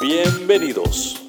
Bienvenidos.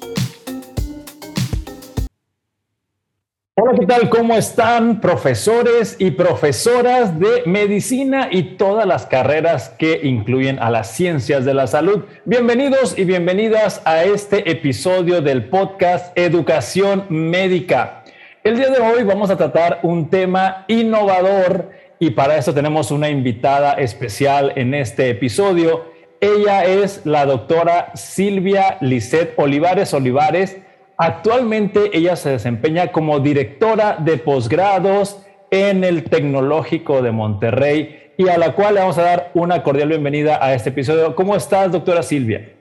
Hola, ¿qué tal? ¿Cómo están profesores y profesoras de medicina y todas las carreras que incluyen a las ciencias de la salud? Bienvenidos y bienvenidas a este episodio del podcast Educación Médica. El día de hoy vamos a tratar un tema innovador y para eso tenemos una invitada especial en este episodio. Ella es la doctora Silvia Lisset Olivares Olivares Actualmente ella se desempeña como directora de posgrados en el Tecnológico de Monterrey y a la cual le vamos a dar una cordial bienvenida a este episodio. ¿Cómo estás, doctora Silvia?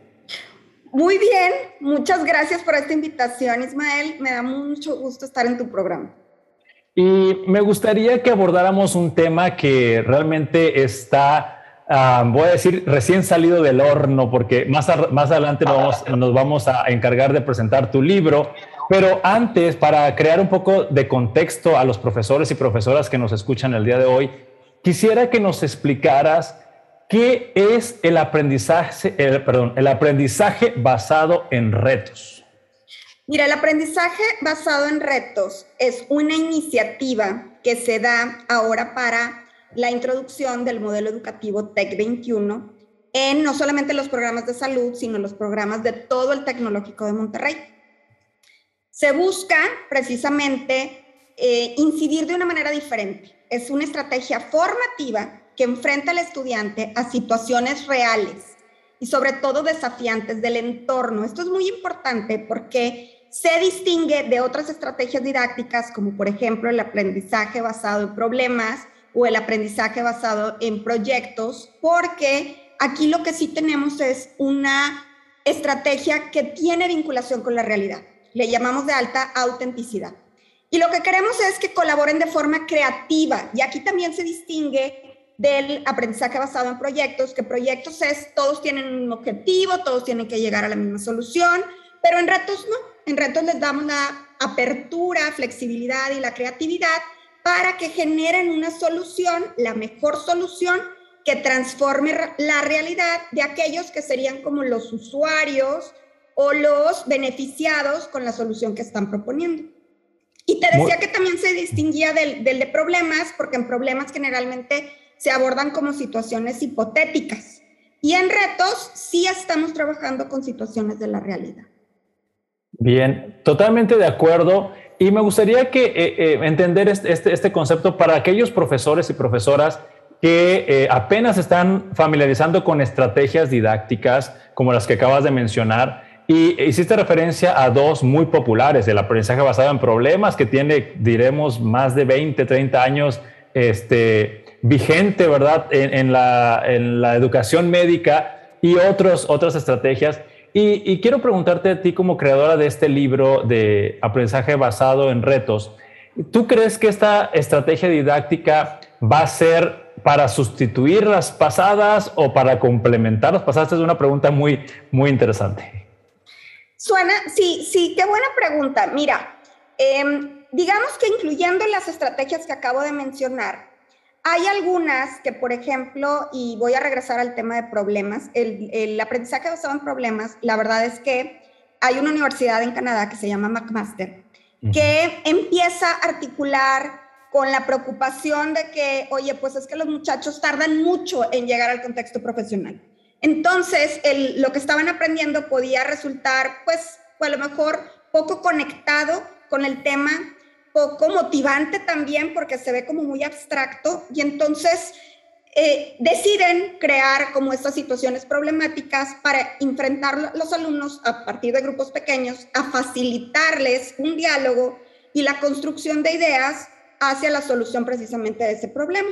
Muy bien, muchas gracias por esta invitación, Ismael. Me da mucho gusto estar en tu programa. Y me gustaría que abordáramos un tema que realmente está Ah, voy a decir recién salido del horno, porque más, más adelante nos vamos, nos vamos a encargar de presentar tu libro. Pero antes, para crear un poco de contexto a los profesores y profesoras que nos escuchan el día de hoy, quisiera que nos explicaras qué es el aprendizaje, el, perdón, el aprendizaje basado en retos. Mira, el aprendizaje basado en retos es una iniciativa que se da ahora para la introducción del modelo educativo TEC 21 en no solamente los programas de salud, sino los programas de todo el tecnológico de Monterrey. Se busca precisamente eh, incidir de una manera diferente. Es una estrategia formativa que enfrenta al estudiante a situaciones reales y sobre todo desafiantes del entorno. Esto es muy importante porque se distingue de otras estrategias didácticas, como por ejemplo el aprendizaje basado en problemas, o el aprendizaje basado en proyectos, porque aquí lo que sí tenemos es una estrategia que tiene vinculación con la realidad. Le llamamos de alta autenticidad. Y lo que queremos es que colaboren de forma creativa. Y aquí también se distingue del aprendizaje basado en proyectos, que proyectos es, todos tienen un objetivo, todos tienen que llegar a la misma solución, pero en retos no. En retos les damos la apertura, flexibilidad y la creatividad para que generen una solución, la mejor solución que transforme la realidad de aquellos que serían como los usuarios o los beneficiados con la solución que están proponiendo. Y te decía que también se distinguía del, del, de problemas, porque en problemas generalmente se abordan como situaciones hipotéticas. Y en retos sí estamos trabajando con situaciones de la realidad. Bien, totalmente de acuerdo. Y me gustaría que eh, eh, entender este, este, este, concepto para aquellos profesores y profesoras que eh, apenas están familiarizando con estrategias didácticas como las que acabas de mencionar. Y hiciste referencia a dos muy populares, el aprendizaje basado en problemas, que tiene, diremos, más de 20, 30 años este, vigente, ¿verdad?, en, en, la, en la educación médica y otros, otras estrategias. Y, quiero preguntarte a ti como creadora de este libro de aprendizaje basado en retos, ¿tú crees que esta estrategia didáctica va a ser para sustituir las pasadas o para complementar las pasadas? Esta es una pregunta muy, muy interesante. Suena, sí, sí, qué buena pregunta. Mira, em, digamos que incluyendo las estrategias que acabo de mencionar, hay algunas que, por ejemplo, y voy a regresar al tema de problemas, el, aprendizaje basado en problemas, la verdad es que hay una universidad en Canadá que se llama McMaster, que empieza a articular con la preocupación de que, oye, pues es que los muchachos tardan mucho en llegar al contexto profesional. Entonces, lo que estaban aprendiendo podía resultar, pues, a lo mejor poco conectado con el tema poco motivante también porque se ve como muy abstracto y entonces eh, deciden crear como estas situaciones problemáticas para enfrentar los alumnos a partir de grupos pequeños, a facilitarles un diálogo y la construcción de ideas hacia la solución precisamente de ese problema.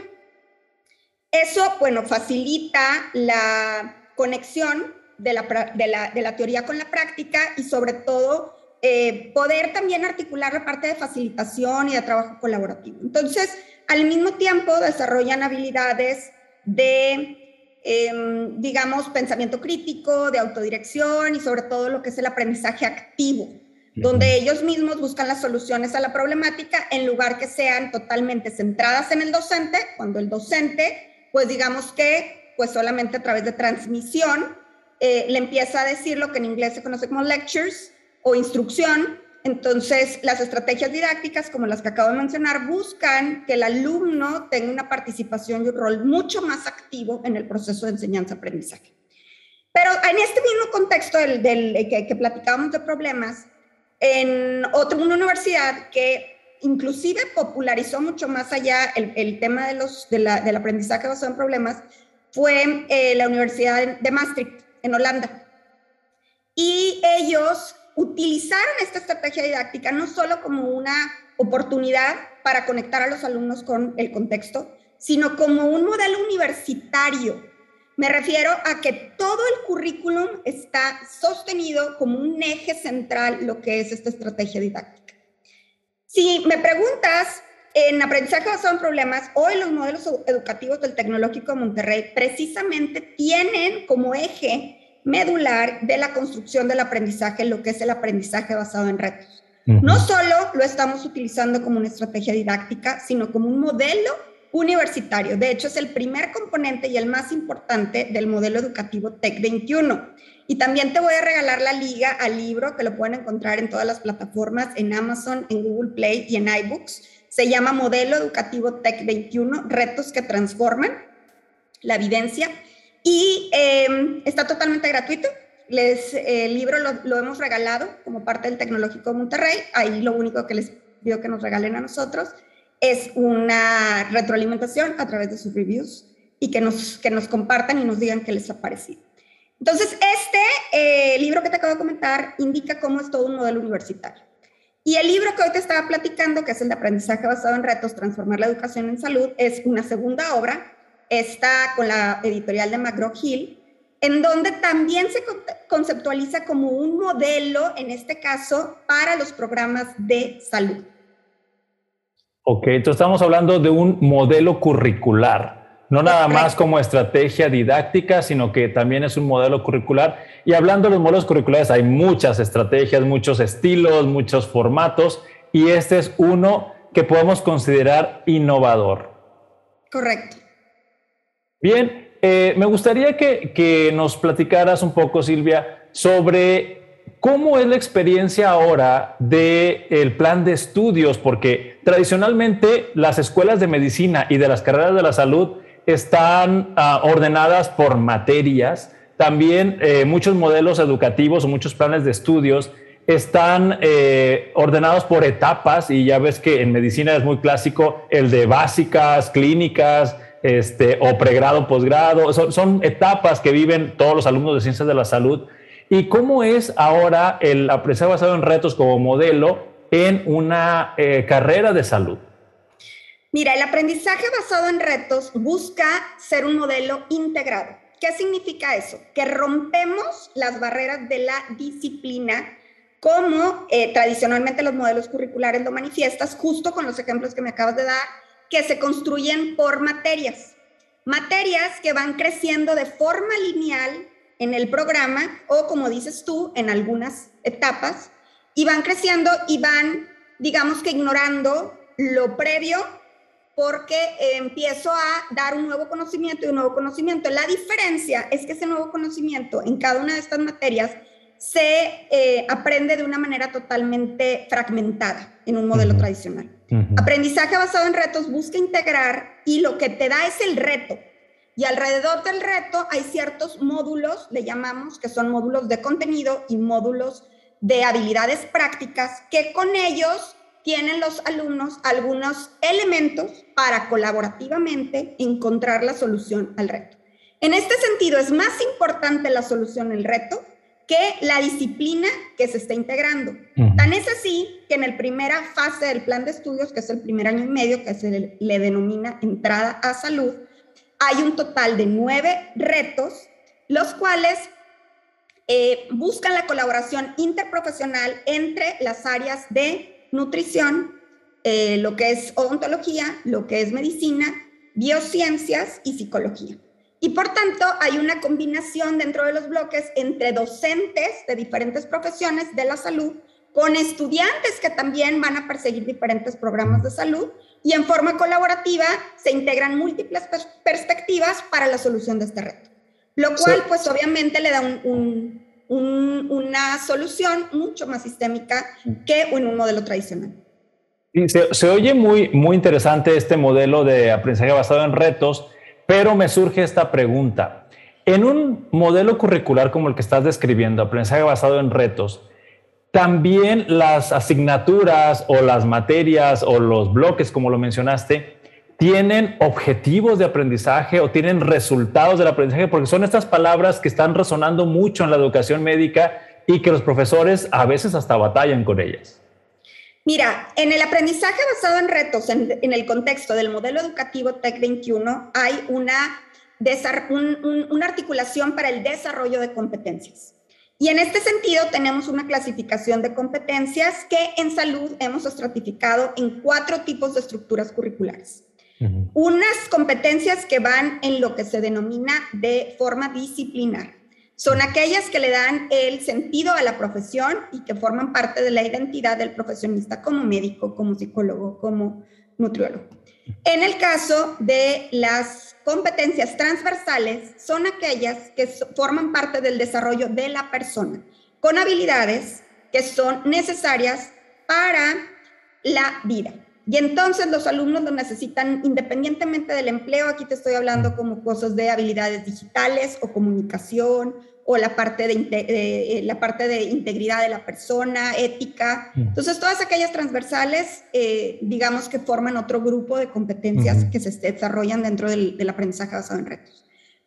Eso, bueno, facilita la conexión de la, teoría con la práctica y sobre todo eh, poder también articular la parte de facilitación y de trabajo colaborativo. Entonces, al mismo tiempo desarrollan habilidades de, em, digamos, pensamiento crítico, de autodirección y sobre todo lo que es el aprendizaje activo, donde ellos mismos buscan las soluciones a la problemática en lugar que sean totalmente centradas en el docente, cuando el docente, pues digamos que, pues solamente a través de transmisión, eh, le empieza a decir lo que en inglés se conoce como lectures o instrucción. Entonces, las estrategias didácticas, como las que acabo de mencionar, buscan que el alumno tenga una participación y un rol mucho más activo en el proceso de enseñanza-aprendizaje. Pero en este mismo contexto del, que, que platicábamos de problemas, en otra una universidad que inclusive popularizó mucho más allá el, tema de los, del aprendizaje basado en problemas, fue eh, la Universidad de Maastricht, en Holanda. Y ellos utilizaron esta estrategia didáctica no solo como una oportunidad para conectar a los alumnos con el contexto, sino como un modelo universitario me refiero a que todo el currículum está sostenido como un eje central lo que es esta estrategia didáctica. Si me preguntas en aprendizaje basado en problemas, hoy los modelos educativos del Tecnológico de Monterrey precisamente tienen como eje medular de la construcción del aprendizaje lo que es el aprendizaje basado en retos. No solo lo estamos utilizando como una estrategia didáctica, sino como un modelo universitario. De hecho, es el primer componente y el más importante del modelo educativo TEC 21. Y también te voy a regalar la liga al libro que lo pueden encontrar en todas las plataformas, en Amazon, en Google Play y en iBooks. Se llama Modelo Educativo TEC 21, Retos que Transforman, la evidencia. Y em, está totalmente gratuito. Les, el libro lo, lo, hemos regalado como parte del Tecnológico de Monterrey. Ahí lo único que les pido que nos regalen a nosotros es una retroalimentación a través de sus reviews y que nos, que nos compartan y nos digan qué les ha parecido. Entonces, este eh, libro que te acabo de comentar indica cómo es todo un modelo universitario. Y el libro que hoy te estaba platicando, que es el de aprendizaje basado en retos, transformar la educación en salud, es una segunda obra, está con la editorial de McGraw-Hill, en donde también se conceptualiza como un modelo, en este caso, para los programas de salud. Ok, entonces estamos hablando de un modelo curricular, no nada más como estrategia didáctica, sino que también es un modelo curricular. Y hablando de los modelos curriculares, hay muchas estrategias, muchos estilos, muchos formatos, y este es uno que podemos considerar innovador. Correcto. Bien, eh, me gustaría que, nos platicaras un poco, Silvia, sobre ¿Cómo es la experiencia ahora del el plan de estudios? Porque tradicionalmente las escuelas de medicina y de las carreras de la salud están ah, ordenadas por materias. También eh, muchos modelos educativos o muchos planes de estudios están eh, ordenados por etapas y ya ves que en medicina es muy clásico el de básicas, clínicas, este, o pregrado, posgrado. Son, etapas que viven todos los alumnos de ciencias de la salud ¿Y cómo es ahora el aprendizaje basado en retos como modelo en una eh, carrera de salud? Mira, el aprendizaje basado en retos busca ser un modelo integrado. ¿Qué significa eso? Que rompemos las barreras de la disciplina como eh, tradicionalmente los modelos curriculares lo manifiestas, justo con los ejemplos que me acabas de dar, que se construyen por materias. Materias que van creciendo de forma lineal en el programa o, como dices tú, en algunas etapas, y van creciendo y van, digamos que ignorando lo previo porque empiezo a dar un nuevo conocimiento y un nuevo conocimiento. La diferencia es que ese nuevo conocimiento en cada una de estas materias se eh, aprende de una manera totalmente fragmentada en un modelo tradicional. Aprendizaje basado en retos busca integrar y lo que te da es el reto, y alrededor del reto hay ciertos módulos, le llamamos, que son módulos de contenido y módulos de habilidades prácticas, que con ellos tienen los alumnos algunos elementos para colaborativamente encontrar la solución al reto. En este sentido, es más importante la solución al reto que la disciplina que se está integrando. Tan es así que en la primera fase del plan de estudios, que es el primer año y medio, que se le denomina entrada a salud, hay un total de nueve retos, los cuales eh, buscan la colaboración interprofesional entre las áreas de nutrición, eh, lo que es odontología, lo que es medicina, biociencias y psicología. Y por tanto, hay una combinación dentro de los bloques entre docentes de diferentes profesiones de la salud con estudiantes que también van a perseguir diferentes programas de salud y en forma colaborativa se integran múltiples perspectivas para la solución de este reto. Lo cual, pues obviamente le da una solución mucho más sistémica que en un modelo tradicional. Se, se, oye muy, muy interesante este modelo de aprendizaje basado en retos, pero me surge esta pregunta. En un modelo curricular como el que estás describiendo, aprendizaje basado en retos, también las asignaturas o las materias o los bloques, como lo mencionaste, tienen objetivos de aprendizaje o tienen resultados del aprendizaje, porque son estas palabras que están resonando mucho en la educación médica y que los profesores a veces hasta batallan con ellas. Mira, en el aprendizaje basado en retos, en, el contexto del modelo educativo TEC 21, hay una, una articulación para el desarrollo de competencias. Y en este sentido tenemos una clasificación de competencias que en salud hemos estratificado en cuatro tipos de estructuras curriculares. Unas competencias que van en lo que se denomina de forma disciplinar. Son aquellas que le dan el sentido a la profesión y que forman parte de la identidad del profesionista como médico, como psicólogo, como nutriólogo. En el caso de las competencias transversales, son aquellas que forman parte del desarrollo de la persona, con habilidades que son necesarias para la vida. Y entonces los alumnos lo necesitan independientemente del empleo. Aquí te estoy hablando como cosas de habilidades digitales o comunicación o la parte de, eh, la parte de integridad de la persona, ética. Mm. Entonces, todas aquellas transversales, eh, digamos que forman otro grupo de competencias que se desarrollan dentro del, del aprendizaje basado en retos.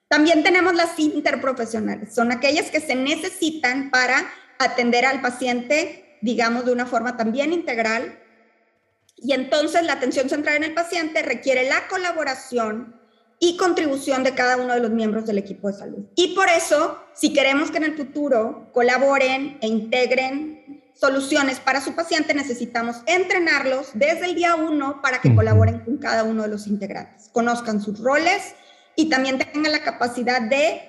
También tenemos las interprofesionales, son aquellas que se necesitan para atender al paciente, digamos, de una forma también integral, y entonces la atención central en el paciente requiere la colaboración y contribución de cada uno de los miembros del equipo de salud. Y por eso, si queremos que en el futuro colaboren e integren soluciones para su paciente, necesitamos entrenarlos desde el día uno para que colaboren con cada uno de los integrantes, conozcan sus roles y también tengan la capacidad de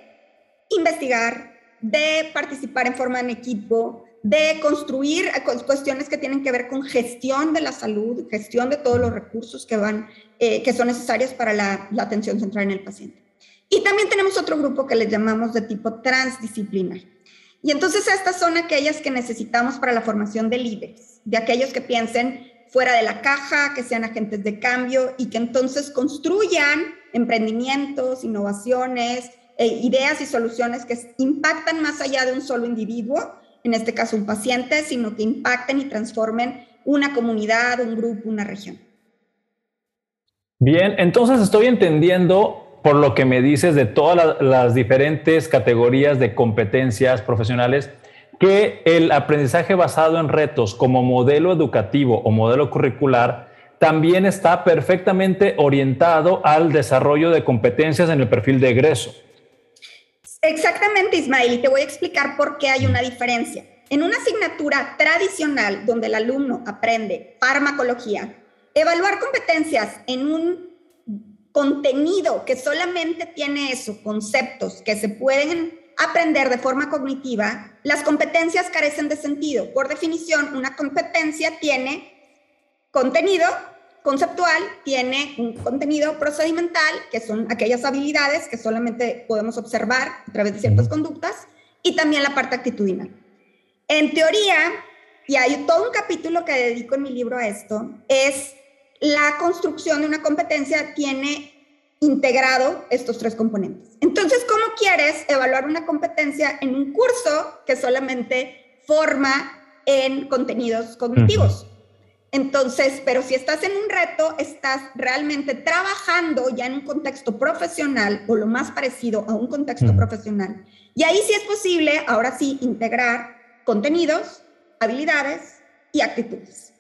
investigar, de participar en forma de equipo, de construir eh, cuestiones que tienen que ver con gestión de la salud, gestión de todos los recursos que, van, eh, que son necesarios para la, atención central en el paciente. Y también tenemos otro grupo que les llamamos de tipo transdisciplinar. Y entonces estas son aquellas que necesitamos para la formación de líderes, de aquellos que piensen fuera de la caja, que sean agentes de cambio y que entonces construyan emprendimientos, innovaciones, eh, ideas y soluciones que impactan más allá de un solo individuo en este caso un paciente, sino que impacten y transformen una comunidad, un grupo, una región. Bien, entonces estoy entendiendo por lo que me dices de todas las diferentes categorías de competencias profesionales que el aprendizaje basado en retos como modelo educativo o modelo curricular también está perfectamente orientado al desarrollo de competencias en el perfil de egreso. Exactamente, Ismael, y te voy a explicar por qué hay una diferencia. En una asignatura tradicional donde el alumno aprende farmacología, evaluar competencias en un contenido que solamente tiene eso, conceptos que se pueden aprender de forma cognitiva, las competencias carecen de sentido. Por definición, una competencia tiene contenido conceptual tiene un contenido procedimental, que son aquellas habilidades que solamente podemos observar a través de ciertas conductas, y también la parte actitudinal. En teoría, y hay todo un capítulo que dedico en mi libro a esto, es la construcción de una competencia tiene integrado estos tres componentes. Entonces, ¿cómo quieres evaluar una competencia en un curso que solamente forma en contenidos cognitivos? Entonces, pero si estás en un reto, estás realmente trabajando ya en un contexto profesional o lo más parecido a un contexto profesional. Y ahí sí es posible, ahora sí, integrar contenidos, habilidades y actitudes.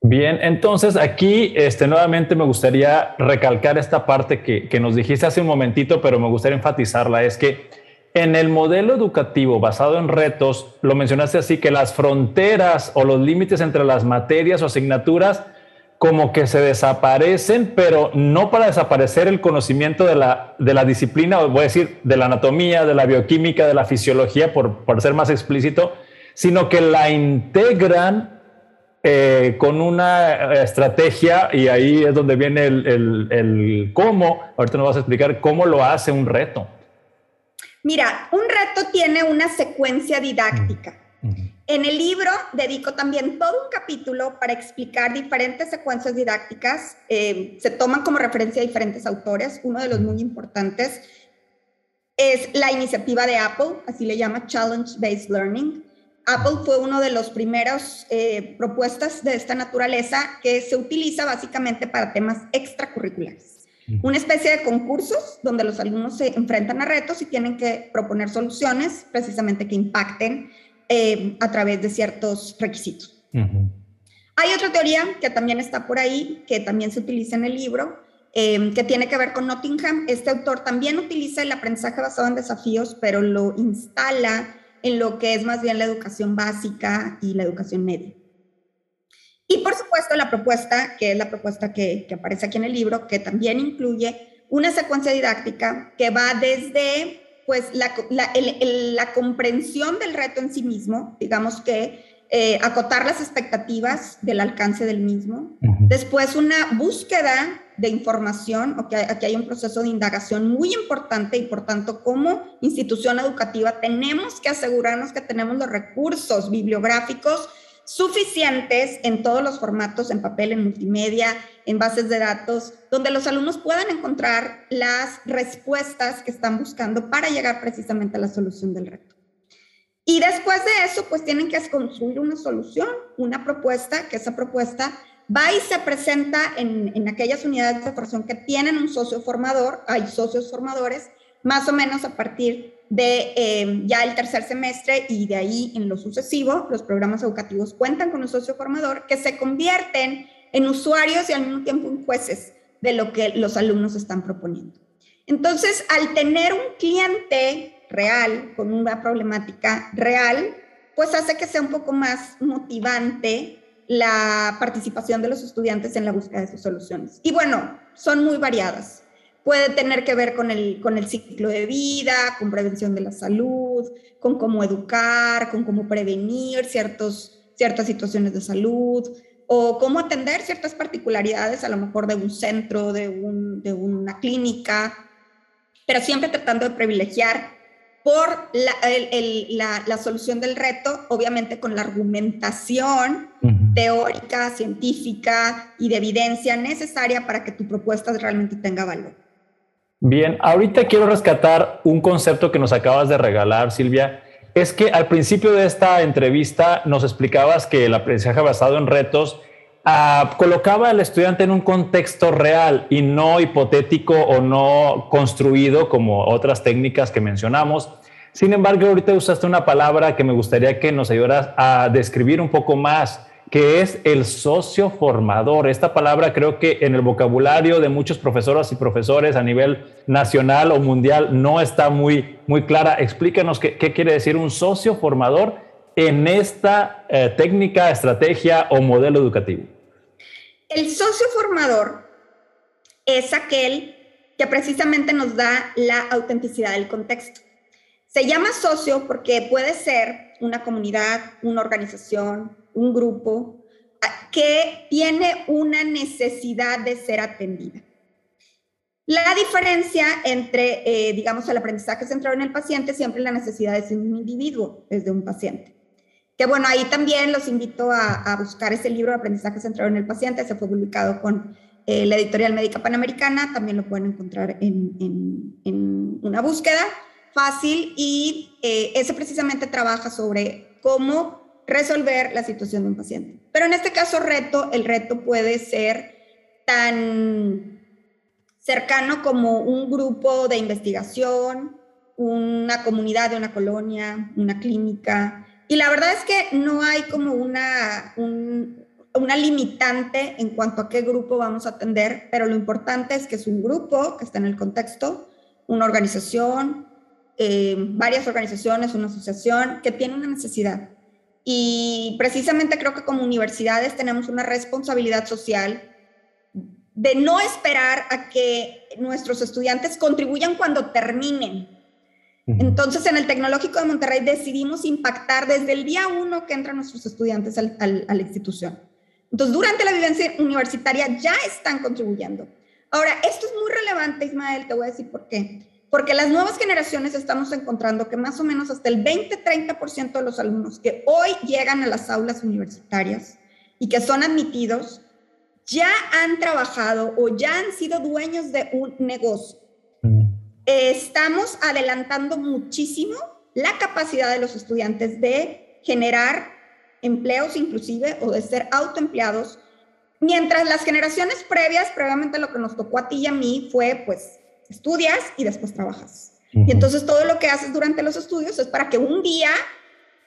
Bien, entonces aquí este, nuevamente me gustaría recalcar esta parte que, que nos dijiste hace un momentito, pero me gustaría enfatizarla, es que en el modelo educativo basado en retos, lo mencionaste así, que las fronteras o los límites entre las materias o asignaturas como que se desaparecen, pero no para desaparecer el conocimiento de la, de la disciplina, voy a decir, de la anatomía, de la bioquímica, de la fisiología, por, por ser más explícito, sino que la integran eh, con una estrategia y ahí es donde viene el, el, el, cómo. Ahorita nos vas a explicar cómo lo hace un reto. Mira, un reto tiene una secuencia didáctica. En el libro dedico también todo un capítulo para explicar diferentes secuencias didácticas. Eh, se toman como referencia a diferentes autores. Uno de los muy importantes es la iniciativa de Apple, así le llama Challenge Based Learning. Apple fue uno de los primeros eh, propuestas de esta naturaleza que se utiliza básicamente para temas extracurriculares. Una especie de concursos donde los alumnos se enfrentan a retos y tienen que proponer soluciones precisamente que impacten eh, a través de ciertos requisitos. Hay otra teoría que también está por ahí, que también se utiliza en el libro, eh, que tiene que ver con Nottingham. Este autor también utiliza el aprendizaje basado en desafíos, pero lo instala en lo que es más bien la educación básica y la educación media. Y por supuesto la propuesta, que es la propuesta que, que aparece aquí en el libro, que también incluye una secuencia didáctica que va desde pues la, la, comprensión del reto en sí mismo, digamos que eh, acotar las expectativas del alcance del mismo. Después una búsqueda de información, o que aquí hay un proceso de indagación muy importante y por tanto como institución educativa tenemos que asegurarnos que tenemos los recursos bibliográficos suficientes en todos los formatos, en papel, en multimedia, en bases de datos, donde los alumnos puedan encontrar las respuestas que están buscando para llegar precisamente a la solución del reto. Y después de eso, pues tienen que construir una solución, una propuesta, que esa propuesta va y se presenta en, en aquellas unidades de formación que tienen un socio formador, hay socios formadores, más o menos a partir de eh, ya el tercer semestre y de ahí en lo sucesivo, los programas educativos cuentan con un socio formador que se convierten en usuarios y al mismo tiempo en jueces de lo que los alumnos están proponiendo. Entonces, al tener un cliente real con una problemática real, pues hace que sea un poco más motivante la participación de los estudiantes en la búsqueda de sus soluciones. Y bueno, son muy variadas. Puede tener que ver con el, con el ciclo de vida, con prevención de la salud, con cómo educar, con cómo prevenir ciertos, ciertas situaciones de salud o cómo atender ciertas particularidades, a lo mejor de un centro, de, un, de una clínica, pero siempre tratando de privilegiar por la, la, la, solución del reto, obviamente con la argumentación teórica, científica y de evidencia necesaria para que tu propuesta realmente tenga valor. Bien, ahorita quiero rescatar un concepto que nos acabas de regalar, Silvia. Es que al principio de esta entrevista nos explicabas que el aprendizaje basado en retos ah, colocaba al estudiante en un contexto real y no hipotético o no construido como otras técnicas que mencionamos. Sin embargo, ahorita usaste una palabra que me gustaría que nos ayudaras a describir un poco más que es el socio formador. Esta palabra creo que en el vocabulario de muchos profesoras y profesores a nivel nacional o mundial no está muy, muy clara. Explícanos qué, quiere decir un socio formador en esta eh, técnica, estrategia o modelo educativo. El socio formador es aquel que precisamente nos da la autenticidad del contexto. Se llama socio porque puede ser una comunidad, una organización, un grupo que tiene una necesidad de ser atendida. La diferencia entre, eh, digamos, el aprendizaje centrado en el paciente, siempre la necesidad de un individuo, desde un paciente. Que bueno, ahí también los invito a, buscar ese libro de aprendizaje centrado en el paciente, se fue publicado con eh, la editorial médica panamericana, también lo pueden encontrar en, en, una búsqueda fácil y eh, ese precisamente trabaja sobre cómo resolver la situación de un paciente. Pero en este caso, reto, el reto puede ser tan cercano como un grupo de investigación, una comunidad de una colonia, una clínica. Y la verdad es que no hay como una, una limitante en cuanto a qué grupo vamos a atender, pero lo importante es que es un grupo que está en el contexto, una organización, eh, varias organizaciones, una asociación que tiene una necesidad. Y precisamente creo que como universidades tenemos una responsabilidad social de no esperar a que nuestros estudiantes contribuyan cuando terminen. Entonces, en el Tecnológico de Monterrey decidimos impactar desde el día uno que entran nuestros estudiantes a la institución. Entonces, durante la vivencia universitaria ya están contribuyendo. Ahora, esto es muy relevante, Ismael, te voy a decir por qué. Porque las nuevas generaciones estamos encontrando que más o menos hasta el 20-30% de los alumnos que hoy llegan a las aulas universitarias y que son admitidos, ya han trabajado o ya han sido dueños de un negocio. Estamos adelantando muchísimo la capacidad de los estudiantes de generar empleos inclusive o de ser autoempleados, mientras las generaciones previas, previamente lo que nos tocó a ti y a mí fue pues estudias y después trabajas. Y entonces todo lo que haces durante los estudios es para que un día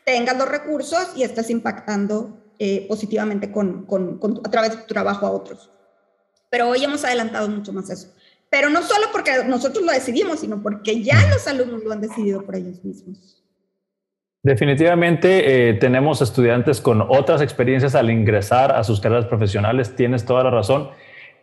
tengas los recursos y estés impactando eh, positivamente con, con, a través de tu trabajo a otros. Pero hoy hemos adelantado mucho más eso. Pero no solo porque nosotros lo decidimos, sino porque ya los alumnos lo han decidido por ellos mismos. Definitivamente eh, tenemos estudiantes con otras experiencias al ingresar a sus carreras profesionales, tienes toda la razón.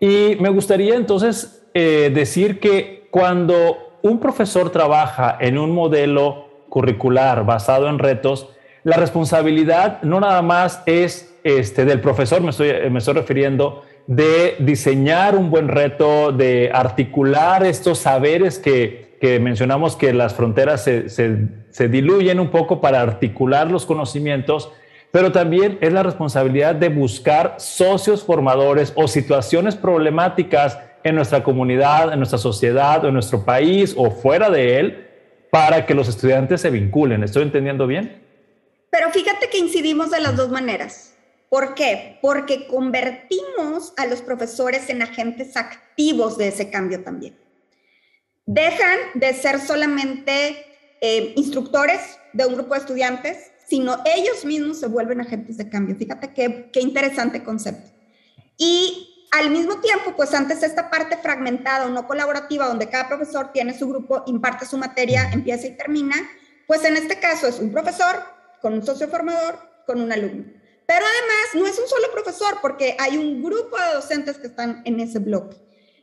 Y me gustaría entonces eh, decir que cuando un profesor trabaja en un modelo curricular basado en retos, la responsabilidad no nada más es este, del profesor, me estoy, me estoy refiriendo, de diseñar un buen reto, de articular estos saberes que, que mencionamos que las fronteras se, se, se, diluyen un poco para articular los conocimientos, pero también es la responsabilidad de buscar socios formadores o situaciones problemáticas en nuestra comunidad, en nuestra sociedad, en nuestro país o fuera de él, para que los estudiantes se vinculen. ¿Estoy entendiendo bien? Pero fíjate que incidimos de las dos maneras. ¿Por qué? Porque convertimos a los profesores en agentes activos de ese cambio también. Dejan de ser solamente eh, instructores de un grupo de estudiantes, sino ellos mismos se vuelven agentes de cambio. Fíjate qué, qué interesante concepto. Y al mismo tiempo, pues antes esta parte fragmentada o no colaborativa, donde cada profesor tiene su grupo, imparte su materia, empieza y termina, pues en este caso es un profesor con un socio formador, con un alumno. Pero además no es un solo profesor, porque hay un grupo de docentes que están en ese bloque.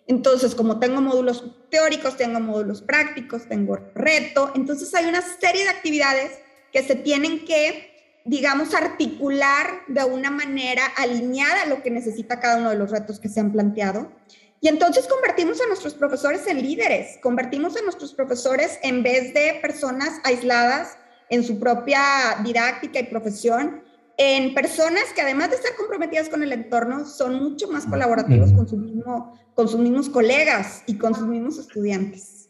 Entonces, como tengo módulos teóricos, tengo módulos prácticos, tengo reto, entonces hay una serie de actividades que se tienen que, digamos, articular de una manera alineada a lo que necesita cada uno de los retos que se han planteado. Y entonces convertimos a nuestros profesores en líderes, convertimos a nuestros profesores en vez de personas aisladas en su propia didáctica y profesión, en personas que además de estar comprometidas con el entorno, son mucho más colaborativos con, su mismo, con sus mismos colegas y con sus mismos estudiantes.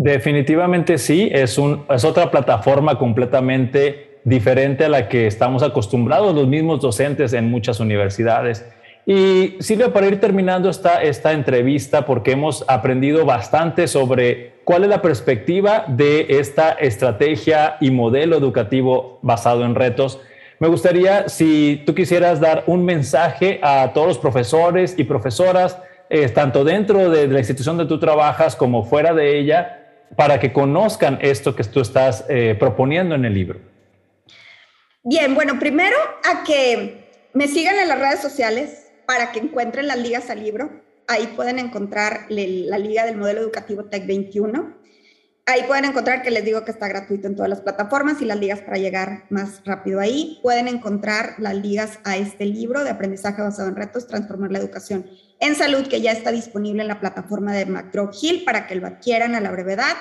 Definitivamente sí, es, un, es otra plataforma completamente diferente a la que estamos acostumbrados los mismos docentes en muchas universidades. Y Silvia, para ir terminando esta, esta entrevista, porque hemos aprendido bastante sobre cuál es la perspectiva de esta estrategia y modelo educativo basado en retos, me gustaría si tú quisieras dar un mensaje a todos los profesores y profesoras, eh, tanto dentro de la institución donde tú trabajas como fuera de ella, para que conozcan esto que tú estás eh, proponiendo en el libro. Bien, bueno, primero a que me sigan en las redes sociales, para que encuentren las ligas al libro. Ahí pueden encontrar la liga del modelo educativo TEC 21. Ahí pueden encontrar que les digo que está gratuito en todas las plataformas y las ligas para llegar más rápido ahí. Pueden encontrar las ligas a este libro de aprendizaje basado en retos, transformar la educación en salud, que ya está disponible en la plataforma de McGraw Hill para que lo adquieran a la brevedad.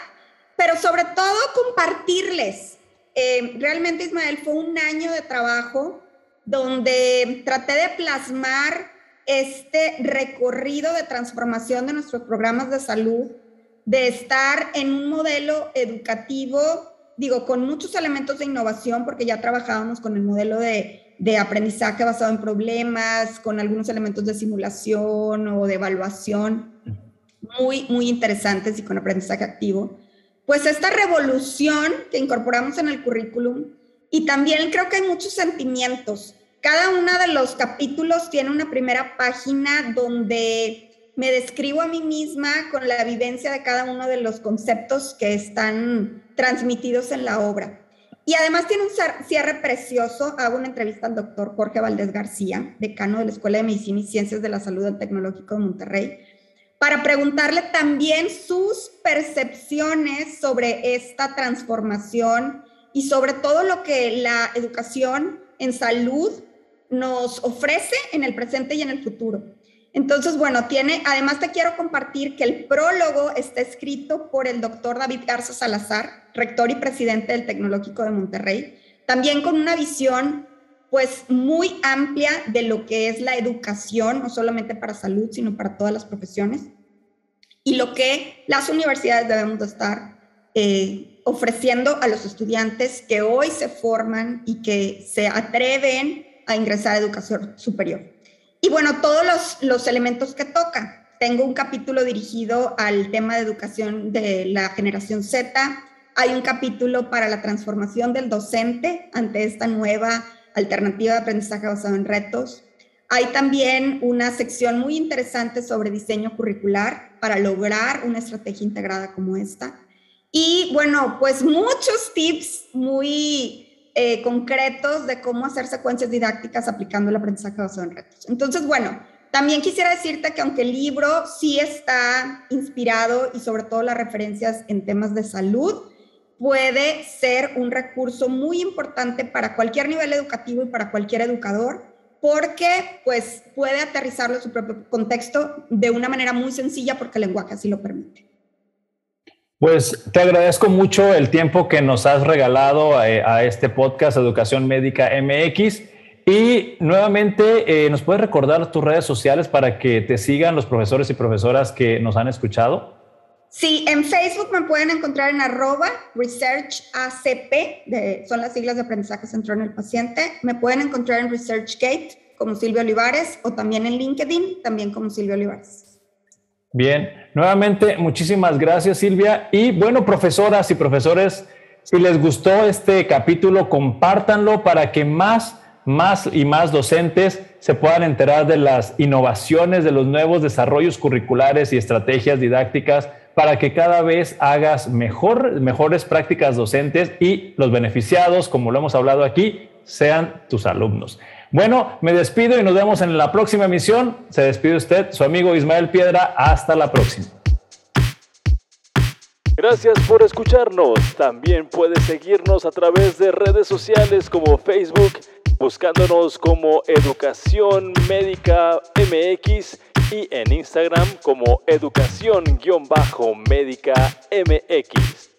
Pero sobre todo compartirles. Eh, realmente, Ismael, fue un año de trabajo donde traté de plasmar este recorrido de transformación de nuestros programas de salud, de estar en un modelo educativo, digo, con muchos elementos de innovación, porque ya trabajábamos con el modelo de, aprendizaje basado en problemas, con algunos elementos de simulación o de evaluación muy, muy interesantes y con aprendizaje activo. Pues esta revolución que incorporamos en el currículum y también creo que hay muchos sentimientos cada uno de los capítulos tiene una primera página donde me describo a mí misma con la vivencia de cada uno de los conceptos que están transmitidos en la obra. Y además tiene un cierre precioso. Hago una entrevista al doctor Jorge Valdés García, decano de la Escuela de Medicina y Ciencias de la Salud del Tecnológico de Monterrey, para preguntarle también sus percepciones sobre esta transformación y sobre todo lo que la educación en salud nos ofrece en el presente y en el futuro. Entonces, bueno, tiene, además te quiero compartir que el prólogo está escrito por el doctor David Garza Salazar, rector y presidente del Tecnológico de Monterrey, también con una visión pues muy amplia de lo que es la educación, no solamente para salud, sino para todas las profesiones, y lo que las universidades debemos de estar eh, ofreciendo a los estudiantes que hoy se forman y que se atreven a ingresar a educación superior. Y bueno, todos los, elementos que toca. Tengo un capítulo dirigido al tema de educación de la generación Z. Hay un capítulo para la transformación del docente ante esta nueva alternativa de aprendizaje basado en retos. Hay también una sección muy interesante sobre diseño curricular para lograr una estrategia integrada como esta. Y bueno, pues muchos tips muy eh, concretos de cómo hacer secuencias didácticas aplicando el aprendizaje basado en retos. Entonces, bueno, también quisiera decirte que aunque el libro sí está inspirado y sobre todo las referencias en temas de salud, puede ser un recurso muy importante para cualquier nivel educativo y para cualquier educador, porque pues puede aterrizarlo su propio contexto de una manera muy sencilla porque el lenguaje así lo permite. Pues te agradezco mucho el tiempo que nos has regalado eh, a, este podcast Educación Médica MX. Y nuevamente, eh, ¿nos puedes recordar tus redes sociales para que te sigan los profesores y profesoras que nos han escuchado? Sí, en Facebook me pueden encontrar en arroba ResearchACP, son las siglas de aprendizaje centrado en el paciente. Me pueden encontrar en ResearchGate como Silvia Olivares o también en LinkedIn, también como Silvia Olivares. Bien, nuevamente muchísimas gracias Silvia. Y bueno, profesoras y profesores, si les gustó este capítulo, compártanlo para que más, más y más docentes se puedan enterar de las innovaciones, de los nuevos desarrollos curriculares y estrategias didácticas para que cada vez hagas mejor, mejores prácticas docentes y los beneficiados, como lo hemos hablado aquí, sean tus alumnos. Bueno, me despido y nos vemos en la próxima emisión. Se despide usted, su amigo Ismael Piedra. Hasta la próxima. Gracias por escucharnos. También puedes seguirnos a través de redes sociales como Facebook, buscándonos como Educación Médica MX y en Instagram como Educación-Médica MX.